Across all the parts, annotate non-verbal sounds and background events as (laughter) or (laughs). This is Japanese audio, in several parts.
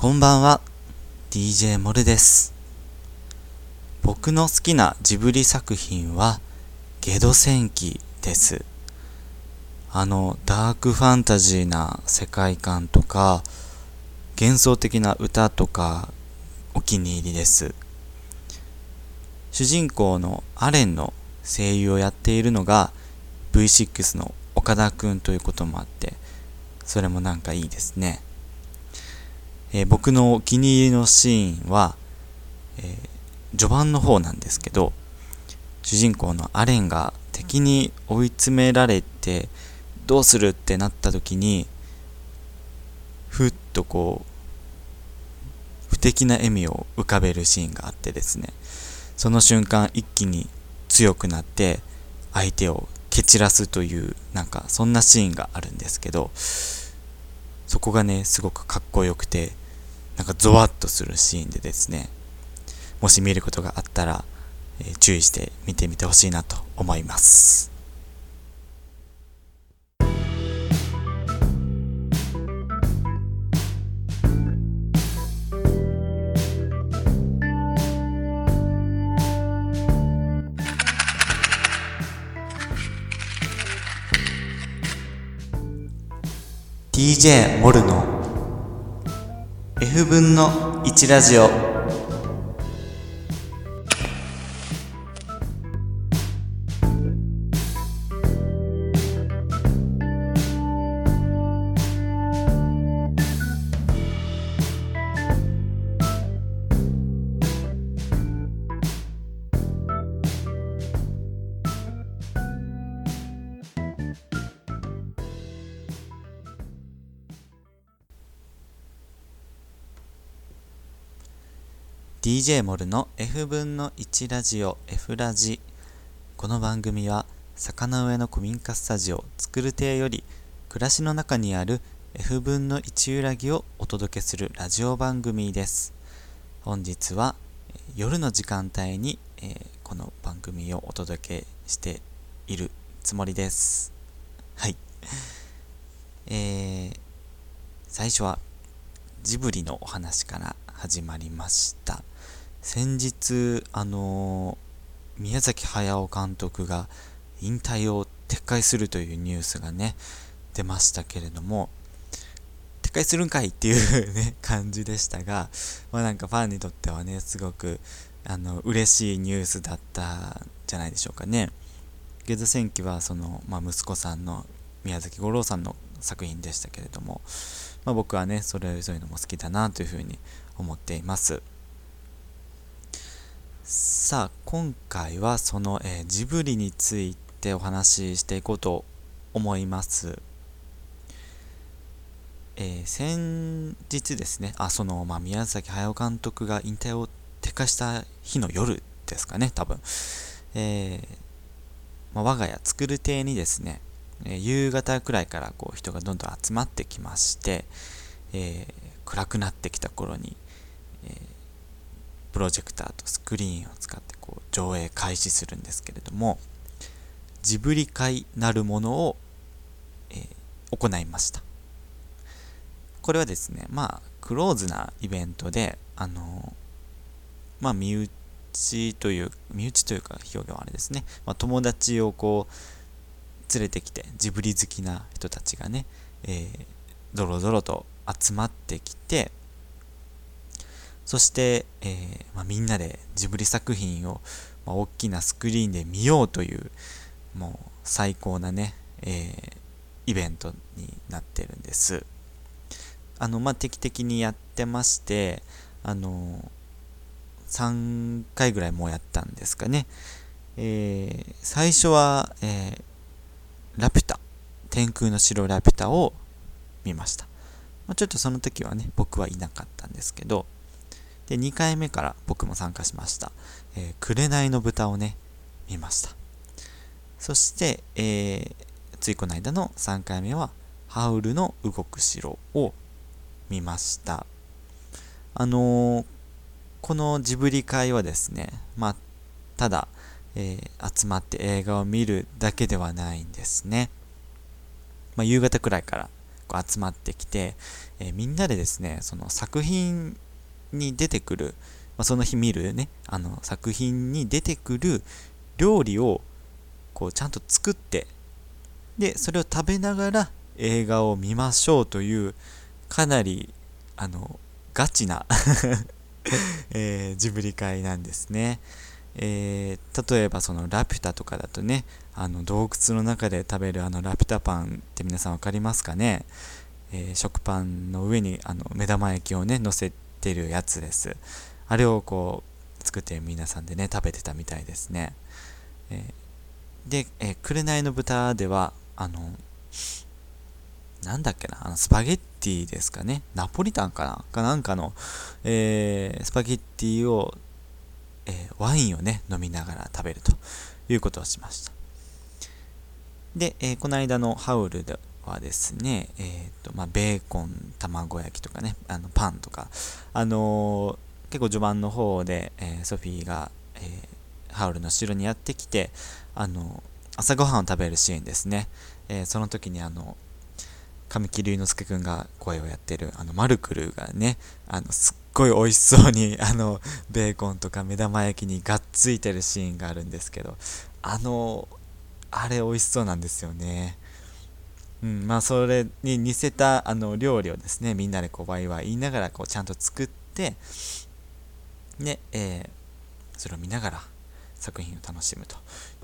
こんばんは、DJ モルです。僕の好きなジブリ作品は、ゲド戦記です。あの、ダークファンタジーな世界観とか、幻想的な歌とか、お気に入りです。主人公のアレンの声優をやっているのが V6 の岡田くんということもあって、それもなんかいいですね。えー、僕のお気に入りのシーンは、えー、序盤の方なんですけど、主人公のアレンが敵に追い詰められて、どうするってなった時に、ふっとこう、不敵な笑みを浮かべるシーンがあってですね、その瞬間一気に強くなって、相手を蹴散らすという、なんかそんなシーンがあるんですけど、そこがね、すごくかっこよくて、なんかゾワッとするシーンでですね、もし見ることがあったら、えー、注意して見てみてほしいなと思います。DJ モルの F 分の1ラジオ。DJ モルの F 分の1ラジオ F ラジ。この番組は魚上の古民家スタジオ作る亭より暮らしの中にある F 分の1揺らぎをお届けするラジオ番組です。本日は夜の時間帯に、えー、この番組をお届けしているつもりです。はい。えー、最初はジブリのお話から始まりました。先日、あのー、宮崎駿監督が引退を撤回するというニュースがね、出ましたけれども、撤回するんかいっていう (laughs) ね、感じでしたが、まあなんかファンにとってはね、すごく、あの、嬉しいニュースだったんじゃないでしょうかね。ゲザ戦記は、その、まあ息子さんの宮崎五郎さんの作品でしたけれども、まあ僕はね、それ、そういうのも好きだなというふうに思っています。さあ今回はその、えー、ジブリについてお話ししていこうと思います。えー、先日ですね、あ、その、まあ、宮崎駿監督が引退を撤回した日の夜ですかね、多分。えー、まあ、我が家作る亭にですね、え、夕方くらいからこう人がどんどん集まってきまして、え暗くなってきた頃に、えプロジェクターとスクリーンを使ってこう上映開始するんですけれどもジブリ会なるものを、えー、行いました。これはですねまあクローズなイベントであのー、まあ身内という身内というか表現はあれですね、まあ、友達をこう連れてきてジブリ好きな人たちがね、えー、ドロドロと集まってきてそして、えー、まあ、みんなでジブリ作品を、まあ、大きなスクリーンで見ようという、もう最高なね、えー、イベントになってるんです。あの、まあ、定期的にやってまして、あの、3回ぐらいもうやったんですかね。えー、最初は、えー、ラピュタ、天空の城ラピュタを見ました。まあ、ちょっとその時はね、僕はいなかったんですけど、で、2回目から僕も参加しました。えー、紅の豚をね、見ました。そして、えー、ついこの間の3回目は、ハウルの動く城を見ました。あのー、このジブリ会はですね、まあ、ただ、えー、集まって映画を見るだけではないんですね。まあ、夕方くらいからこう集まってきて、えー、みんなでですねその作品に出てくる、まあ、その日見るねあの作品に出てくる料理をこうちゃんと作ってでそれを食べながら映画を見ましょうというかなりあのガチな (laughs) えー、ジブリ会なんですね。えー、例えばそのラピュタとかだとねあの洞窟の中で食べるあのラピュタパンって皆さん分かりますかね、えー、食パンの上にあの目玉焼きをね乗せてるやつですあれをこう作って皆さんでね食べてたみたいですね、えー、で、えー、紅の豚ではあのなんだっけな、あのスパゲッティですかね。ナポリタンかな？かなんかの、えー、スパゲッティをえー、ワインをね、飲みながら食べるということをしました。で、えー、この間のハウルではですね、えーとまあ、ベーコン、卵焼きとかね、あのパンとか、あのー、結構序盤の方で、えソフィーが、えハウルの城にやってきて、あの朝ごはんを食べるシーンですね。えその時にあの、神木隆之介くんが声をやってる、あの、マルクルーがね、あの、すっごい美味しそうに、(laughs) あの、ベーコンとか目玉焼きにがっついてるシーンがあるんですけど、あの、あれ美味しそうなんですよね。うん、まあ、それに似せた、あの、料理をですね、みんなでこう、ワイワイ言いながら、こう、ちゃんと作って、で、えー、それを見ながら作品を楽しむと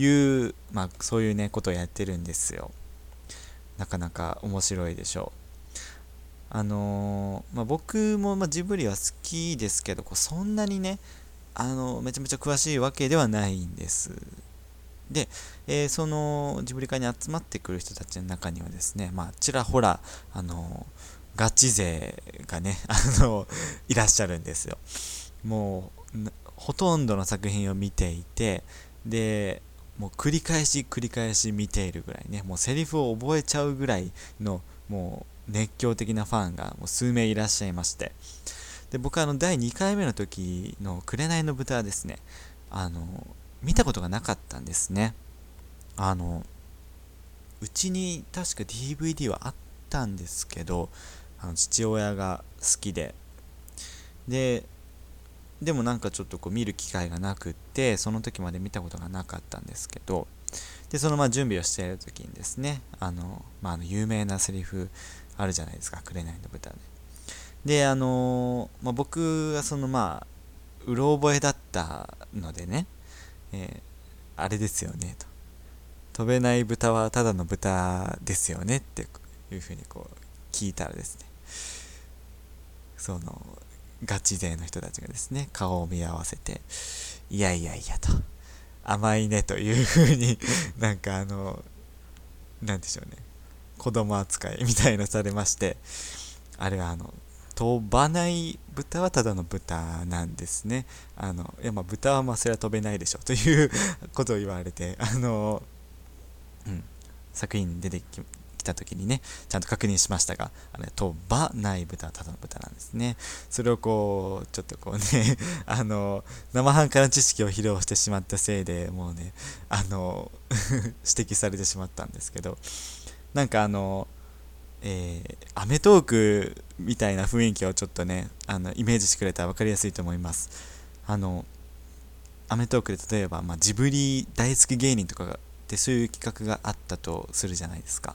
いう、まあ、そういうね、ことをやってるんですよ。なかなか面白いでしょう。あのー、まあ、僕も、まジブリは好きですけど、こうそんなにね、あのめちゃめちゃ詳しいわけではないんです。で、えー、そのジブリ会に集まってくる人たちの中にはですね、まあ、ちらほら、あのガチ勢がね、(laughs) あのいらっしゃるんですよ。もう、ほとんどの作品を見ていて、で、もう繰り返し繰り返し見ているぐらいね、もうセリフを覚えちゃうぐらいの、もう熱狂的なファンがもう数名いらっしゃいまして、で僕はあの第2回目の時の「紅の豚」はですね、あの、見たことがなかったんですね。あの、うちに確か DVD はあったんですけど、あの父親が好きで、で、でもなんかちょっとこう見る機会がなくってその時まで見たことがなかったんですけどでそのまあ準備をしている時にですねあの、まあ、あの有名なセリフあるじゃないですか「紅の豚で」であの、まあ、僕はそのまあうろ覚えだったのでね、えー、あれですよねと。飛べない豚はただの豚ですよねっていうふうにこう聞いたらですね。そのガチ勢の人たちがですね、顔を見合わせて、いやいやいやと、甘いねというふうに (laughs) なんかあの、なんでしょうね、子供扱いみたいなされまして、あれはあの、飛ばない豚はただの豚なんですね。あの、いやまあ豚はまあそれは飛べないでしょ (laughs) ということを言われて、あの、うん、作品に出てき来た時にね、ちゃんと確認しましたが、あれ、飛ばない豚はただの豚なんですね。それをこう、ちょっとこうね、(laughs) あの、生半可な知識を披露してしまったせいでもうね、あの、(laughs) 指摘されてしまったんですけど、なんかあの、えー、アメトークみたいな雰囲気をちょっとね、あの、イメージしてくれたら分かりやすいと思います。あの、アメトークで例えば、まあ、ジブリ大好き芸人とかがでそういう企画があったとするじゃないですか。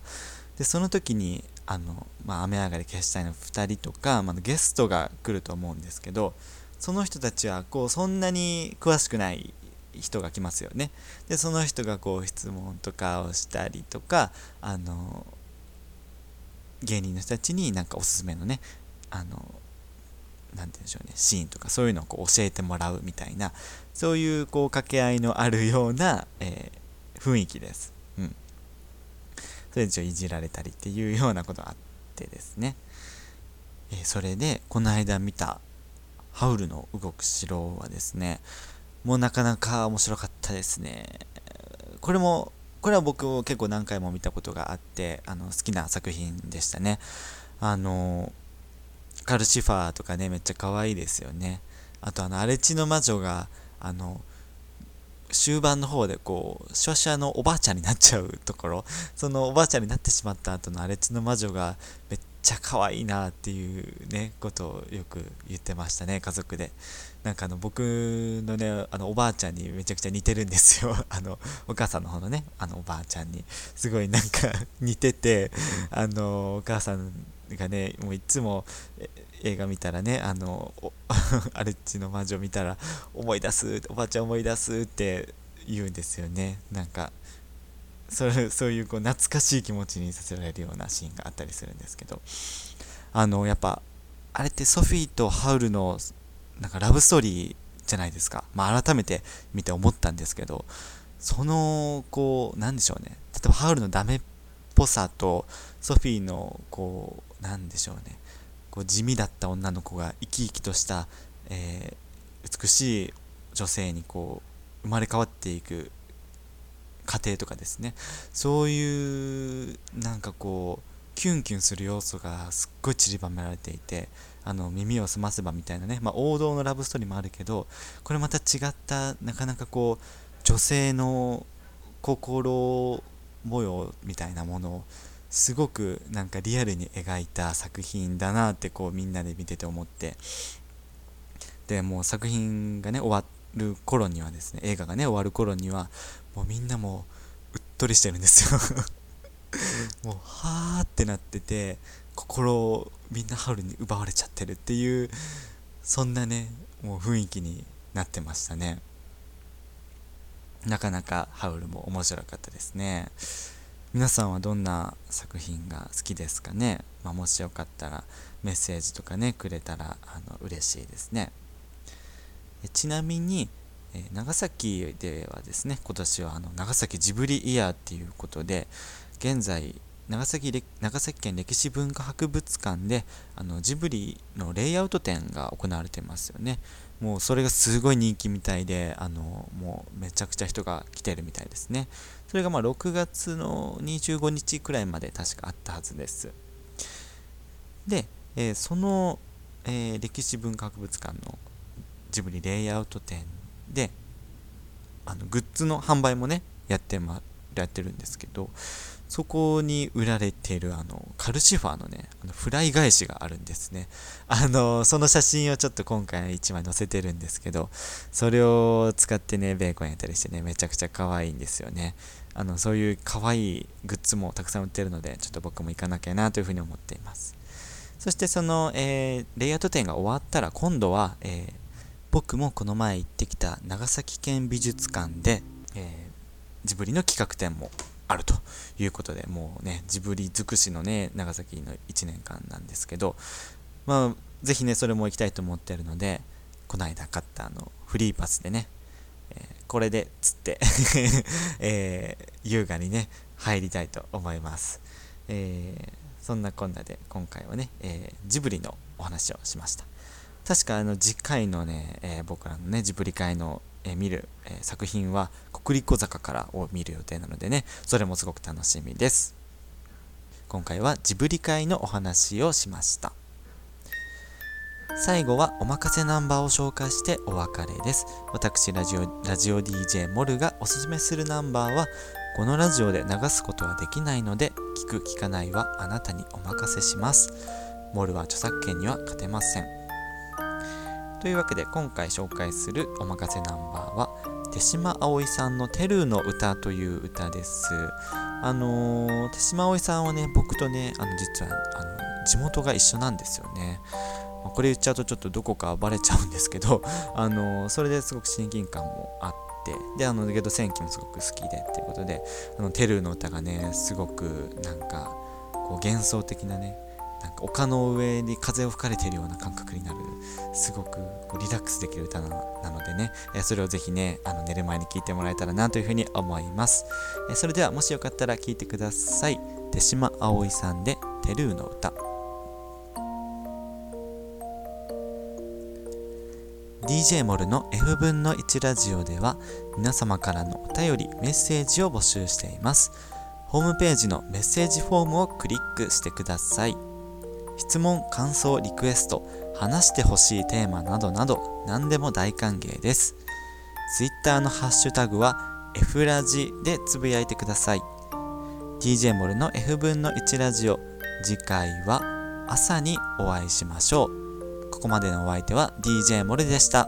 でその時にあの、まあ、雨上がり消したいの2人とか、まあ、ゲストが来ると思うんですけどその人たちはこうそんなに詳しくない人が来ますよねでその人がこう質問とかをしたりとかあの芸人の人たちになんかおすすめのねあのなんて言うんでしょうねシーンとかそういうのをこう教えてもらうみたいなそういうこう掛け合いのあるような、えー、雰囲気です。うん。それでちょいじられたりっていうようなことがあってですね、えー、それでこの間見たハウルの動く城はですねもうなかなか面白かったですね。これもこれは僕も結構何回も見たことがあってあの好きな作品でしたね。あのカルシファーとかねめっちゃ可愛いですよね。あとあの荒地の魔女があの終盤の方でこうシュワシュワのおばあちゃんになっちゃうところ。そのおばあちゃんになってしまった後の荒地の魔女がめっちゃ可愛いなっていうねことをよく言ってましたね家族で。なんかあの僕のねあのおばあちゃんにめちゃくちゃ似てるんですよ。(laughs) あのお母さんの方のねあのおばあちゃんに。すごいなんか (laughs) 似ててあのお母さんがねもういつも映画見たらねあのアレッチの魔女見たら思い出すおばあちゃん思い出すって言うんですよね。なんかそれ (laughs) そういうこう懐かしい気持ちにさせられるようなシーンがあったりするんですけど。あのやっぱあれってソフィーとハウルのなんかラブストーリーじゃないですか、まあ、改めて見て思ったんですけど。そのこうなんでしょうね。例えばハウルのダメっぽさとソフィーのこうなんでしょうね。こう地味だった女の子が生き生きとした、えー、美しい女性にこう生まれ変わっていく過程とかですね。そういうなんかこうキュンキュンする要素がすっごい散りばめられていてあの耳を澄ませばみたいなね、まあ、王道のラブストーリーもあるけどこれまた違ったなかなかこう女性の心模様みたいなものをすごくなんかリアルに描いた作品だなってこうみんなで見てて思って。でもう作品がね終わる頃にはですね映画がね終わる頃にはもうみんなもううっとりしてるんですよ。(laughs) もうはーってなってて心をみんなハウルに奪われちゃってるっていうそんなねもう雰囲気になってましたね。なかなかハウルも面白かったですね。皆さんはどんな作品が好きですかね、まあ、もしよかったらメッセージとかねくれたらあの嬉しいですねちなみにえ長崎ではですね今年はあの長崎ジブリイヤーっていうことで現在長崎長崎県歴史文化博物館であのジブリのレイアウト展が行われてますよね。もうそれがすごい人気みたいであのもうめちゃくちゃ人が来てるみたいですね。それがまあ6月の25日くらいまで確かあったはずです。で、えー、その、えー、歴史文化博物館のジブリレイアウト展であのグッズの販売もねやって,、ま、やってるんですけどそこに売られているあのカルシファーのねあのフライ返しがあるんですね。あのその写真をちょっと今回1枚載せてるんですけどそれを使ってねベーコンやったりしてねめちゃくちゃ可愛いんですよね。あのそういう可愛いグッズもたくさん売ってるのでちょっと僕も行かなきゃなというふうに思っています。そしてその、えー、レイアウト展が終わったら今度は、えー、僕もこの前行ってきた長崎県美術館で、えー、ジブリの企画展もあるということで、もうね、ジブリ尽くしのね、長崎の1年間なんですけど、まあ、ぜひね、それも行きたいと思ってるので、この間買ったあの、フリーパスでね、えー、これで、つって (laughs) えー、優雅にね、入りたいと思います。えー、そんなこんなで、今回はね、えジブリのお話をしました。確かあの次回のね、え僕らのね、ジブリ会のえ見る、え作品は国立小坂からを見る予定なのでね、それもすごく楽しみです。今回はジブリ会のお話をしました。最後はおまかせナンバーを紹介してお別れです。私ラジオ、ラジオ DJ モルがおすすめするナンバーは、このラジオで流すことはできないので、聞く聞かないはあなたにお任せします。モルは著作権には勝てません。というわけで今回紹介するおまかせナンバーは手島葵さんの「テルーの歌」という歌です。あのー、手島葵さんはね、僕とね、あの実はあの地元が一緒なんですよね。これ言っちゃうとちょっとどこかバレちゃうんですけど、(laughs) あのー、それですごく親近感もあって、で、あの、ゲド戦記もすごく好きでっていうことで、あの、テルーの歌がね、すごくなんか、こう幻想的なね、なんか丘の上に風を吹かれてるような感覚になるすごくこうリラックスできる歌なのでねえそれをぜひねあの寝る前に聴いてもらえたらなというふうに思いますえそれではもしよかったら聴いてください手島葵さんで「テルーの歌」DJ モルの F 分の1ラジオでは皆様からのお便り、メッセージを募集しています。ホームページのメッセージフォームをクリックしてください。質問、感想、リクエスト、話してほしいテーマなどなど何でも大歓迎です。Twitter のハッシュタグは F ラジでつぶやいてください。DJ モルの F 分の1ラジオ。次回は朝にお会いしましょう。ここまでのお相手は DJ モルでした。